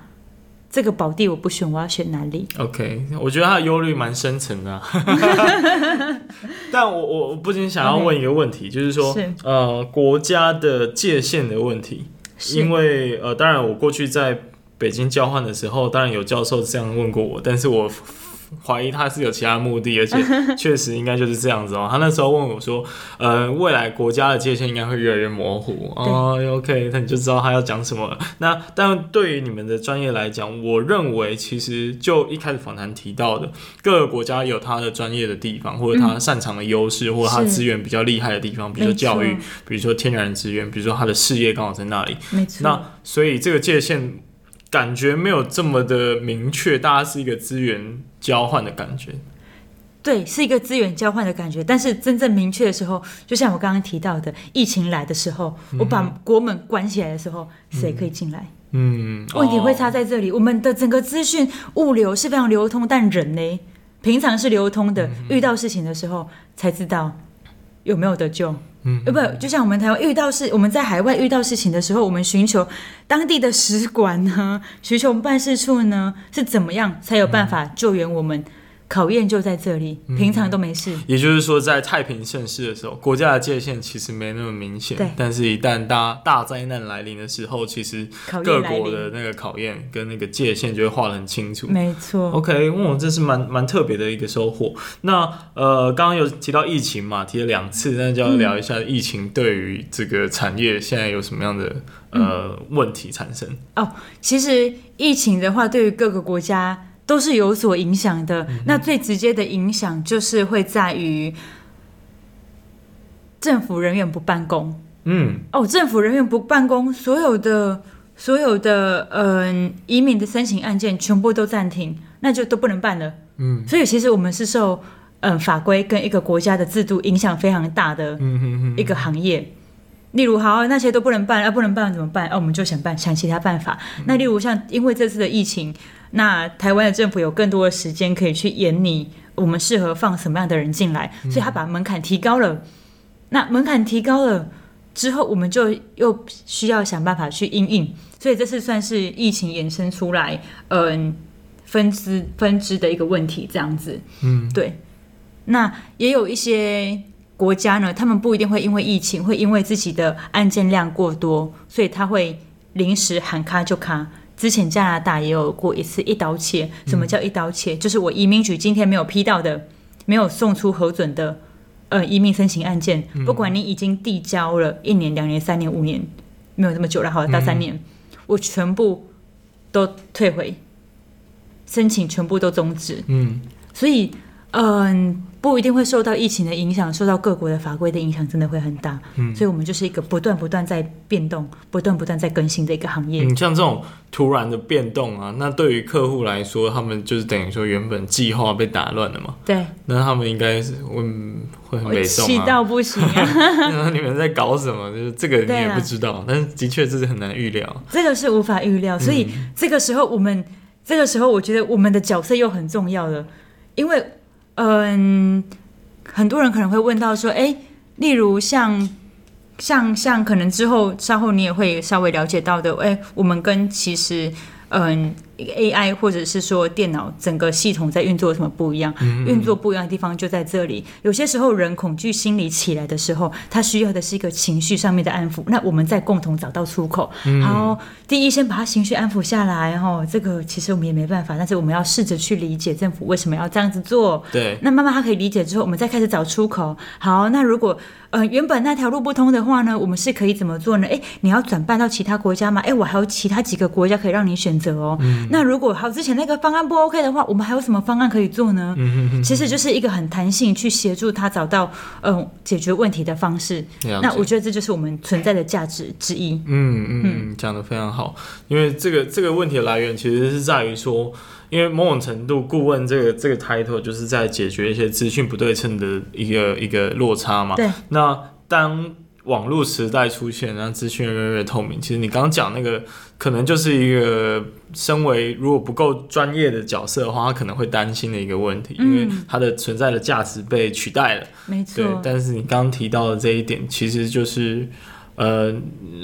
这个宝地我不选，我要选哪里？OK，我觉得他的忧虑蛮深层的、啊。[LAUGHS] 但我我我不禁想要问一个问题.就是说，是呃，国家的界限的问题。因为呃，当然我过去在北京交换的时候，当然有教授这样问过我，但是我怀疑他是有其他目的，而且 [LAUGHS] 确实应该就是这样子哦。他那时候问我说，呃，未来国家的界限应该会越来越模糊哦。OK，那你就知道他要讲什么了。那但对于你们的专业来讲，我认为其实就一开始访谈提到的，各个国家有他的专业的地方，或者他擅长的优势，嗯、或者他资源比较厉害的地方，比如说教育，比如说天然资源，比如说他的事业刚好在那里。没错。那所以这个界限。感觉没有这么的明确，大家是一个资源交换的感觉。对，是一个资源交换的感觉。但是真正明确的时候，就像我刚刚提到的，疫情来的时候，嗯、我把国门关起来的时候，谁可以进来？嗯，问题会差在这里。哦、我们的整个资讯物流是非常流通，但人呢，平常是流通的，嗯、遇到事情的时候才知道有没有得救。嗯，呃，不，就像我们台湾遇到事，我们在海外遇到事情的时候，我们寻求当地的使馆呢，[LAUGHS] 寻求办事处呢，是怎么样才有办法救援我们？嗯考验就在这里，平常都没事。也就是说，在太平盛世的时候，国家的界限其实没那么明显。对。但是，一旦大大灾难来临的时候，其实各国的那个考验跟那个界限就会画得很清楚。没错。OK，嗯，这是蛮蛮特别的一个收获。那呃，刚刚有提到疫情嘛，提了两次，那就要聊一下疫情对于这个产业现在有什么样的呃问题产生？哦，其实疫情的话，对于各个国家。都是有所影响的。嗯、那最直接的影响就是会在于政府人员不办公。嗯，哦，政府人员不办公，所有的所有的嗯、呃、移民的申请案件全部都暂停，那就都不能办了。嗯，所以其实我们是受嗯、呃、法规跟一个国家的制度影响非常大的一个行业。嗯、哼哼例如，好那些都不能办，啊不能办怎么办？啊我们就想办想其他办法。嗯、那例如像因为这次的疫情。那台湾的政府有更多的时间可以去演你我们适合放什么样的人进来，所以他把门槛提高了。那门槛提高了之后，我们就又需要想办法去应应，所以这是算是疫情延伸出来，嗯，分支分支的一个问题，这样子。嗯，对。那也有一些国家呢，他们不一定会因为疫情，会因为自己的案件量过多，所以他会临时喊卡就卡。之前加拿大也有过一次一刀切。什么叫一刀切？嗯、就是我移民局今天没有批到的，没有送出核准的，呃，移民申请案件，嗯、不管你已经递交了一年、两年、三年、五年，没有这么久了，好到三年，嗯、我全部都退回，申请全部都终止。嗯，所以，嗯、呃。不一定会受到疫情的影响，受到各国的法规的影响，真的会很大。嗯，所以我们就是一个不断不断在变动、不断不断在更新的一个行业。嗯，像这种突然的变动啊，那对于客户来说，他们就是等于说原本计划被打乱了嘛。对。那他们应该是会会很被动啊。气到不行啊！[LAUGHS] 那你们在搞什么？就是这个你也不知道，啊、但是的确这是很难预料。这个是无法预料，所以这个时候我们这个时候我觉得我们的角色又很重要了，因为。嗯，很多人可能会问到说，哎，例如像像像，可能之后稍后你也会稍微了解到的，哎，我们跟其实嗯一个 AI 或者是说电脑整个系统在运作有什么不一样？嗯嗯运作不一样的地方就在这里。有些时候人恐惧心理起来的时候，他需要的是一个情绪上面的安抚。那我们再共同找到出口。嗯、好，第一先把他情绪安抚下来。哈，这个其实我们也没办法，但是我们要试着去理解政府为什么要这样子做。对。那慢慢他可以理解之后，我们再开始找出口。好，那如果呃原本那条路不通的话呢，我们是可以怎么做呢？哎，你要转办到其他国家吗？哎，我还有其他几个国家可以让你选择哦。嗯那如果好之前那个方案不 OK 的话，我们还有什么方案可以做呢？嗯哼哼，其实就是一个很弹性去协助他找到嗯、呃、解决问题的方式。那我觉得这就是我们存在的价值之一。嗯嗯嗯，讲得非常好。因为这个这个问题的来源其实是在于说，因为某种程度顾问这个这个 title 就是在解决一些资讯不对称的一个一个落差嘛。对。那当网络时代出现，让资讯越来越透明。其实你刚刚讲那个，可能就是一个身为如果不够专业的角色的话，他可能会担心的一个问题，嗯、因为它的存在的价值被取代了。没错。对，但是你刚刚提到的这一点，其实就是。呃，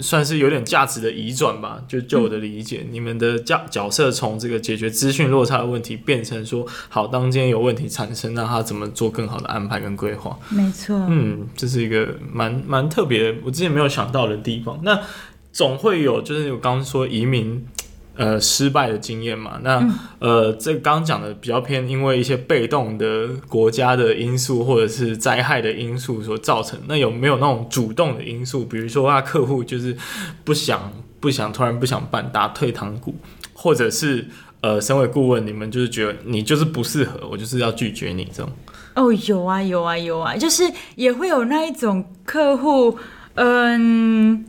算是有点价值的移转吧。就就我的理解，嗯、你们的角角色从这个解决资讯落差的问题，变成说，好，当今天有问题产生，那他怎么做更好的安排跟规划？没错。嗯，这是一个蛮蛮特别的，我之前没有想到的地方。那总会有，就是我刚刚说移民。呃，失败的经验嘛，那、嗯、呃，这刚刚讲的比较偏，因为一些被动的国家的因素或者是灾害的因素所造成。那有没有那种主动的因素？比如说，啊客户就是不想不想突然不想办，打退堂鼓，或者是呃，身为顾问，你们就是觉得你就是不适合，我就是要拒绝你这种。哦，有啊，有啊，有啊，就是也会有那一种客户，嗯。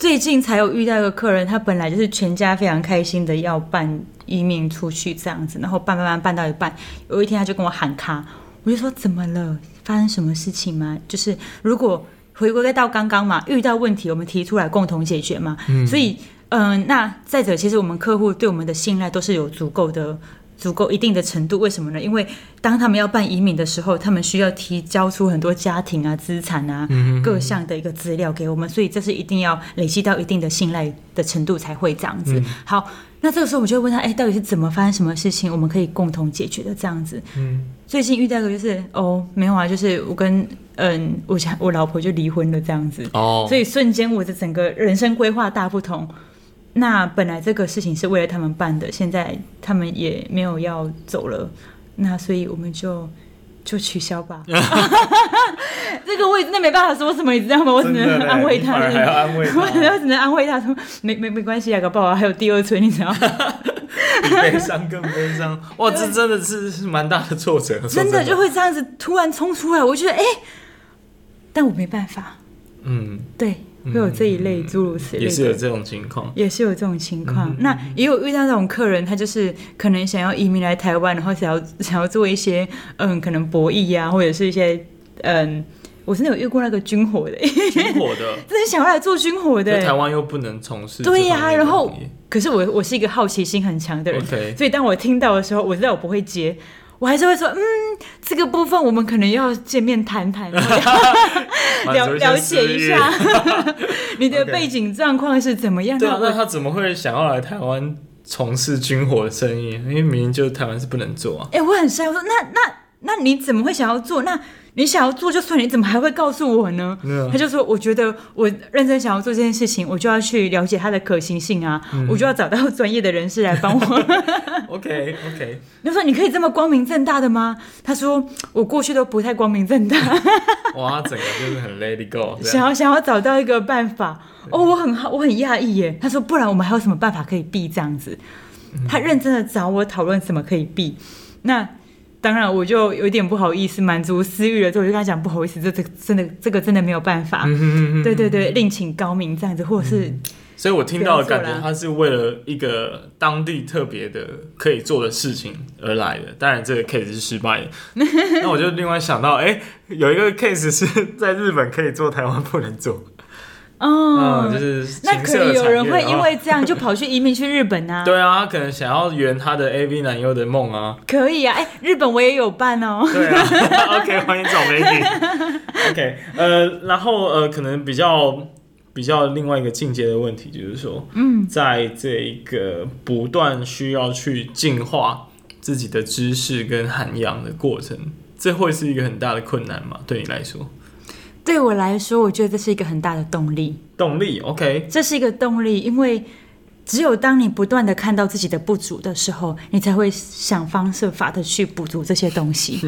最近才有遇到一个客人，他本来就是全家非常开心的要办移民出去这样子，然后办办办办到一半，有一天他就跟我喊卡，我就说怎么了？发生什么事情吗？就是如果回归到刚刚嘛，遇到问题我们提出来共同解决嘛。嗯。所以，嗯、呃，那再者，其实我们客户对我们的信赖都是有足够的。足够一定的程度，为什么呢？因为当他们要办移民的时候，他们需要提交出很多家庭啊、资产啊、各项的一个资料给我们，所以这是一定要累积到一定的信赖的程度才会这样子。好，那这个时候我就会问他，哎，到底是怎么发生什么事情，我们可以共同解决的这样子。嗯，最近遇到一个就是，哦，没有啊，就是我跟嗯，我想我老婆就离婚了这样子。哦，所以瞬间我的整个人生规划大不同。那本来这个事情是为了他们办的，现在他们也没有要走了，那所以我们就就取消吧。[LAUGHS] [LAUGHS] 这个我也真的没办法说什么，你知道吗？我只能安慰他，还要安慰他，[LAUGHS] 我只能安慰他说没没没关系啊，搞不好还有第二春，你知道吗？比悲伤更悲伤，哇，这真的是是蛮大的挫折，真的就会这样子突然冲出来，我觉得哎、欸，但我没办法，嗯，对。会有这一类诸如此类，也是有这种情况，也是有这种情况。嗯、那也有遇到那种客人，他就是可能想要移民来台湾，然后想要想要做一些嗯，可能博弈啊，或者是一些嗯，我真的有遇过那个军火的，军火的，[LAUGHS] 真的想要来做军火的，台湾又不能从事，对呀、啊。然后，可是我我是一个好奇心很强的人.所以当我听到的时候，我知道我不会接。我还是会说，嗯，这个部分我们可能要见面谈谈，了了解一下 [LAUGHS] 你的背景状况是怎么样的。对啊，那他怎么会想要来台湾从事军火的生意？因为明明就台湾是不能做啊。哎、欸，我很帅，我说那那那你怎么会想要做？那你想要做就算，你怎么还会告诉我呢？他就说，我觉得我认真想要做这件事情，我就要去了解它的可行性啊，嗯、我就要找到专业的人士来帮我。[LAUGHS] OK OK。他说，你可以这么光明正大的吗？他说，我过去都不太光明正大。[LAUGHS] 哇，整个就是很 Let it go。[LAUGHS] 想要想要找到一个办法哦，我很我很讶异耶。他说，不然我们还有什么办法可以避这样子？他认真的找我讨论怎么可以避。那。当然，我就有点不好意思，满足私欲了之后，我就跟他讲不好意思，这这真的这个真的没有办法。对对对，另请高明这样子，或者是。所以我听到的感觉，他是为了一个当地特别的可以做的事情而来的。当然，这个 case 是失败的。[LAUGHS] 那我就另外想到，哎、欸，有一个 case 是在日本可以做，台湾不能做。哦、嗯，就是那可能有人会因为这样 [LAUGHS] 就跑去移民去日本啊？对啊，他可能想要圆他的 AV 男优的梦啊。可以啊，哎、欸，日本我也有办哦。对啊，[LAUGHS] OK，欢迎找美女。OK，呃，然后呃，可能比较比较另外一个境界的问题，就是说，嗯，在这一个不断需要去进化自己的知识跟涵养的过程，这会是一个很大的困难吗？对你来说？对我来说，我觉得这是一个很大的动力。动力，OK，这是一个动力，因为只有当你不断的看到自己的不足的时候，你才会想方设法的去补足这些东西。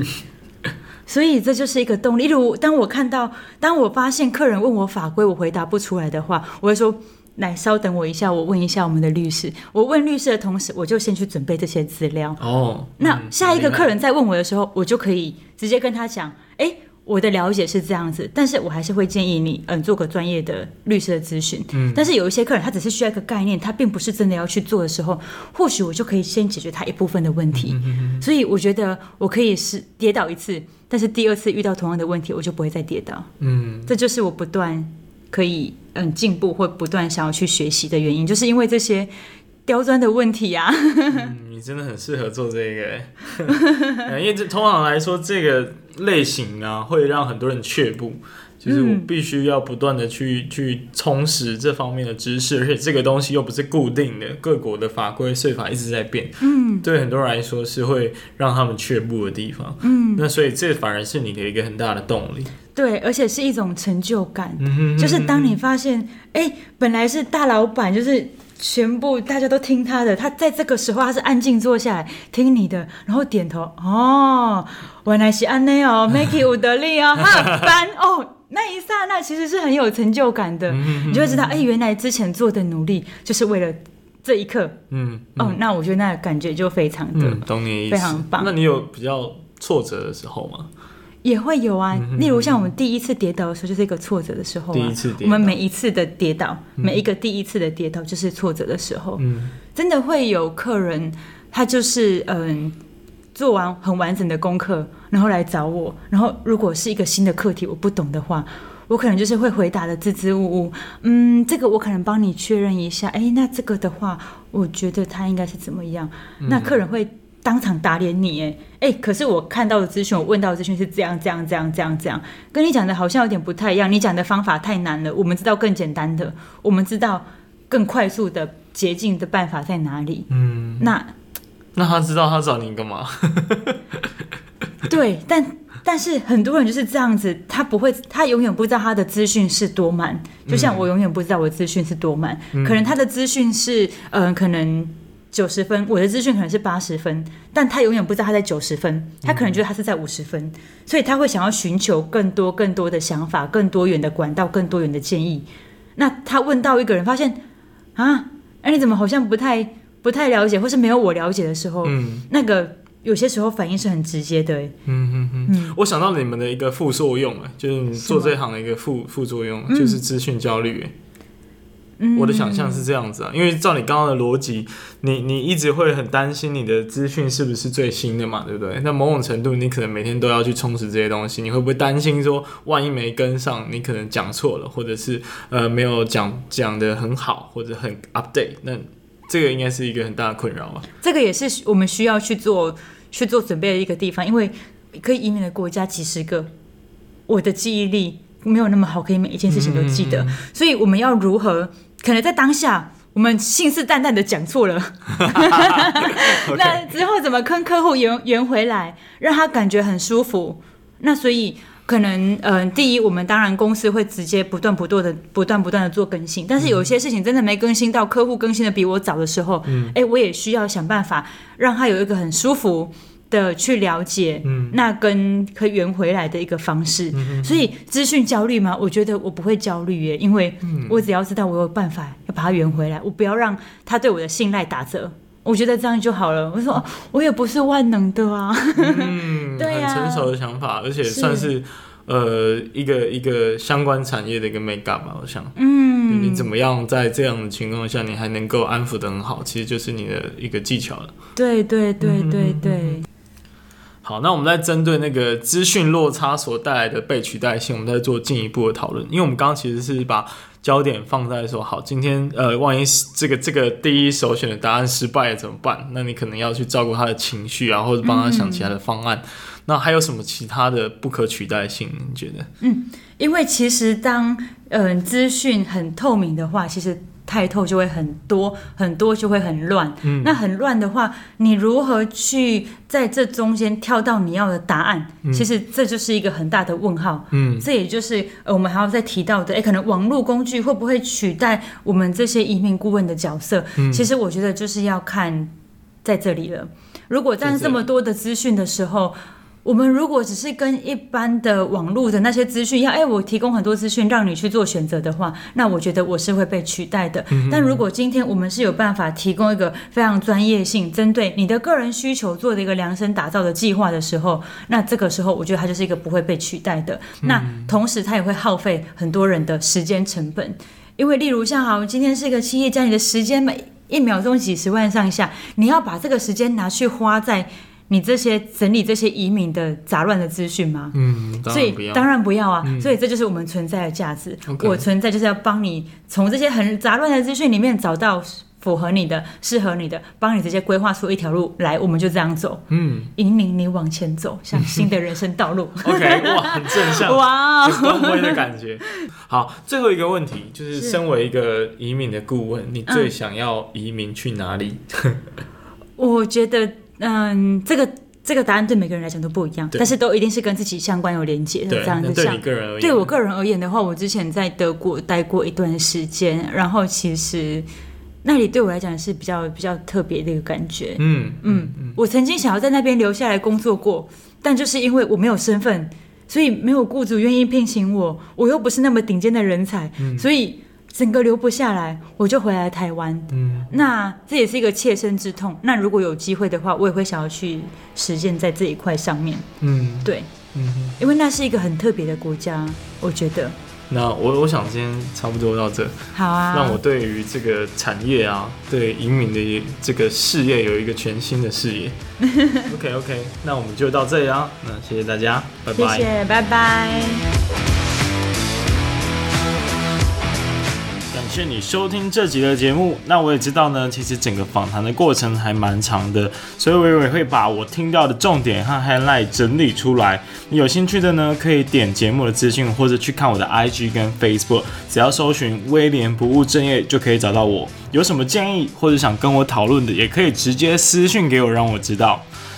[LAUGHS] 所以这就是一个动力。例如，当我看到，当我发现客人问我法规，我回答不出来的话，我会说：“来，稍等我一下，我问一下我们的律师。”我问律师的同时，我就先去准备这些资料。哦，那下一个客人再问我的时候，我就可以直接跟他讲：“哎。”我的了解是这样子，但是我还是会建议你，嗯，做个专业的律师的咨询。嗯，但是有一些客人他只是需要一个概念，他并不是真的要去做的时候，或许我就可以先解决他一部分的问题。嗯哼哼。所以我觉得我可以是跌倒一次，但是第二次遇到同样的问题，我就不会再跌倒。嗯，这就是我不断可以嗯进步或不断想要去学习的原因，就是因为这些。刁钻的问题呀、啊。嗯，你真的很适合做这个，[LAUGHS] 因为这通常来说，这个类型啊会让很多人却步，就是我必须要不断的去去充实这方面的知识，而且这个东西又不是固定的，各国的法规税法一直在变，嗯，对很多人来说是会让他们却步的地方，嗯，那所以这反而是你的一个很大的动力，对，而且是一种成就感，嗯哼嗯哼，就是当你发现，哎、欸，本来是大老板，就是。全部大家都听他的，他在这个时候他是安静坐下来听你的，然后点头。哦，原来是安内哦，[LAUGHS] Maggie 有得力哦，哈，班哦，那一刹那其实是很有成就感的，你就会知道，哎，原来之前做的努力就是为了这一刻。嗯，嗯哦，那我觉得那感觉就非常的，嗯、懂你意思，非常棒。那你有比较挫折的时候吗？也会有啊，例如像我们第一次跌倒的时候，就是一个挫折的时候啊。第一次跌倒，我们每一次的跌倒，每一个第一次的跌倒，就是挫折的时候。嗯，真的会有客人，他就是嗯，做完很完整的功课，然后来找我。然后如果是一个新的课题，我不懂的话，我可能就是会回答的支支吾吾。嗯，这个我可能帮你确认一下。哎，那这个的话，我觉得他应该是怎么样？那客人会。当场打脸你哎哎，可是我看到的资讯，我问到的资讯是这样这样这样这样这样，跟你讲的好像有点不太一样。你讲的方法太难了，我们知道更简单的，我们知道更快速的捷径的办法在哪里。嗯，那那他知道他找你干嘛？[LAUGHS] 对，但但是很多人就是这样子，他不会，他永远不知道他的资讯是多慢，就像我永远不知道我的资讯是多慢，嗯、可能他的资讯是嗯、呃，可能。九十分，我的资讯可能是八十分，但他永远不知道他在九十分，他可能觉得他是在五十分，嗯、所以他会想要寻求更多、更多的想法、更多元的管道、更多元的建议。那他问到一个人，发现啊，哎，你怎么好像不太、不太了解，或是没有我了解的时候，嗯，那个有些时候反应是很直接的。嗯嗯嗯，我想到你们的一个副作用，就是你做这行的一个副副作用，就是资讯焦虑。我的想象是这样子啊，因为照你刚刚的逻辑，你你一直会很担心你的资讯是不是最新的嘛，对不对？那某种程度，你可能每天都要去充实这些东西，你会不会担心说，万一没跟上，你可能讲错了，或者是呃没有讲讲的很好，或者很 update，那这个应该是一个很大的困扰啊？这个也是我们需要去做去做准备的一个地方，因为可以移民的国家几十个，我的记忆力没有那么好，可以每一件事情都记得，嗯、所以我们要如何？可能在当下，我们信誓旦旦的讲错了，[LAUGHS] 那之后怎么跟客户圆圆回来，让他感觉很舒服？那所以可能，嗯、呃，第一，我们当然公司会直接不断不断的、不断不断的做更新，但是有些事情真的没更新到，客户更新的比我早的时候，嗯，哎，我也需要想办法让他有一个很舒服。的去了解，嗯，那跟可以圆回来的一个方式，嗯、所以资讯焦虑吗？我觉得我不会焦虑耶，因为我只要知道我有办法要把它圆回来，我不要让他对我的信赖打折，我觉得这样就好了。我说我也不是万能的啊，嗯，[LAUGHS] 对呀、啊，很成熟的想法，而且算是，是。呃一个一个相关产业的一个 make up 吧，我想，嗯，你怎么样在这样的情况下，你还能够安抚的很好，其实就是你的一个技巧了。对对对对对。嗯好，那我们在针对那个资讯落差所带来的被取代性，我们再做进一步的讨论。因为我们刚刚其实是把焦点放在说，好，今天呃，万一这个这个第一首选的答案失败了怎么办？那你可能要去照顾他的情绪啊，或者帮他想其他的方案。嗯、那还有什么其他的不可取代性？你觉得？嗯，因为其实当嗯资讯很透明的话，其实。太透就会很多，很多就会很乱。嗯，那很乱的话，你如何去在这中间跳到你要的答案？嗯，其实这就是一个很大的问号。嗯，这也就是呃我们还要再提到的，诶，可能网络工具会不会取代我们这些移民顾问的角色？嗯，其实我觉得就是要看在这里了。如果在这么多的资讯的时候。我们如果只是跟一般的网络的那些资讯一样，哎，我提供很多资讯让你去做选择的话，那我觉得我是会被取代的。嗯、但如果今天我们是有办法提供一个非常专业性、针对你的个人需求做的一个量身打造的计划的时候，那这个时候我觉得它就是一个不会被取代的。嗯、那同时它也会耗费很多人的时间成本，因为例如像好，今天是一个企业家，你的时间每一秒钟几十万上下，你要把这个时间拿去花在。你这些整理这些移民的杂乱的资讯吗？嗯，所以当然不要啊。嗯、所以这就是我们存在的价值。我存在就是要帮你从这些很杂乱的资讯里面找到符合你的、适合你的，帮你直接规划出一条路来。我们就这样走，嗯，引领你往前走，向新的人生道路。OK，[LAUGHS] 哇，很正向，哇，光辉的感觉。好，最后一个问题就是，身为一个移民的顾问，你最想要移民去哪里？嗯、[LAUGHS] 我觉得。嗯，这个这个答案对每个人来讲都不一样，但是都一定是跟自己相关有连接的这样子。对个人而言，对我个人而言的话，我之前在德国待过一段时间，然后其实那里对我来讲是比较比较特别的一个感觉。嗯嗯，嗯我曾经想要在那边留下来工作过，但就是因为我没有身份，所以没有雇主愿意聘请我，我又不是那么顶尖的人才，嗯、所以。整个留不下来，我就回来台湾。嗯，那这也是一个切身之痛。那如果有机会的话，我也会想要去实践在这一块上面。嗯，对，嗯哼，因为那是一个很特别的国家，我觉得。那我我想今天差不多到这。好啊。让我对于这个产业啊，对移民的这个事业有一个全新的视野。[LAUGHS] OK OK，那我们就到这里啊。那谢谢大家，拜拜。谢谢，拜拜。谢谢你收听这集的节目。那我也知道呢，其实整个访谈的过程还蛮长的，所以我也会把我听到的重点和 highlight 整理出来。你有兴趣的呢，可以点节目的资讯，或者去看我的 IG 跟 Facebook，只要搜寻威廉不务正业就可以找到我。有什么建议或者想跟我讨论的，也可以直接私讯给我，让我知道。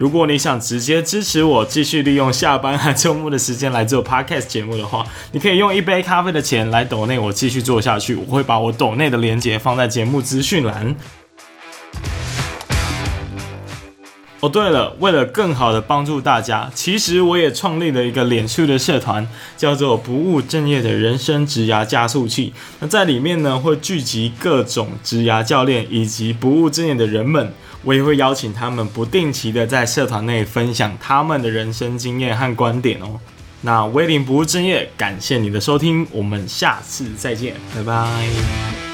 如果你想直接支持我继续利用下班和周末的时间来做 Podcast 节目的话，你可以用一杯咖啡的钱来抖内我继续做下去。我会把我抖内的链接放在节目资讯栏。哦，对了，为了更好的帮助大家，其实我也创立了一个脸书的社团，叫做“不务正业的人生职涯加速器”。那在里面呢，会聚集各种职涯教练以及不务正业的人们。我也会邀请他们不定期的在社团内分享他们的人生经验和观点哦。那威廉不务正业，感谢你的收听，我们下次再见，拜拜。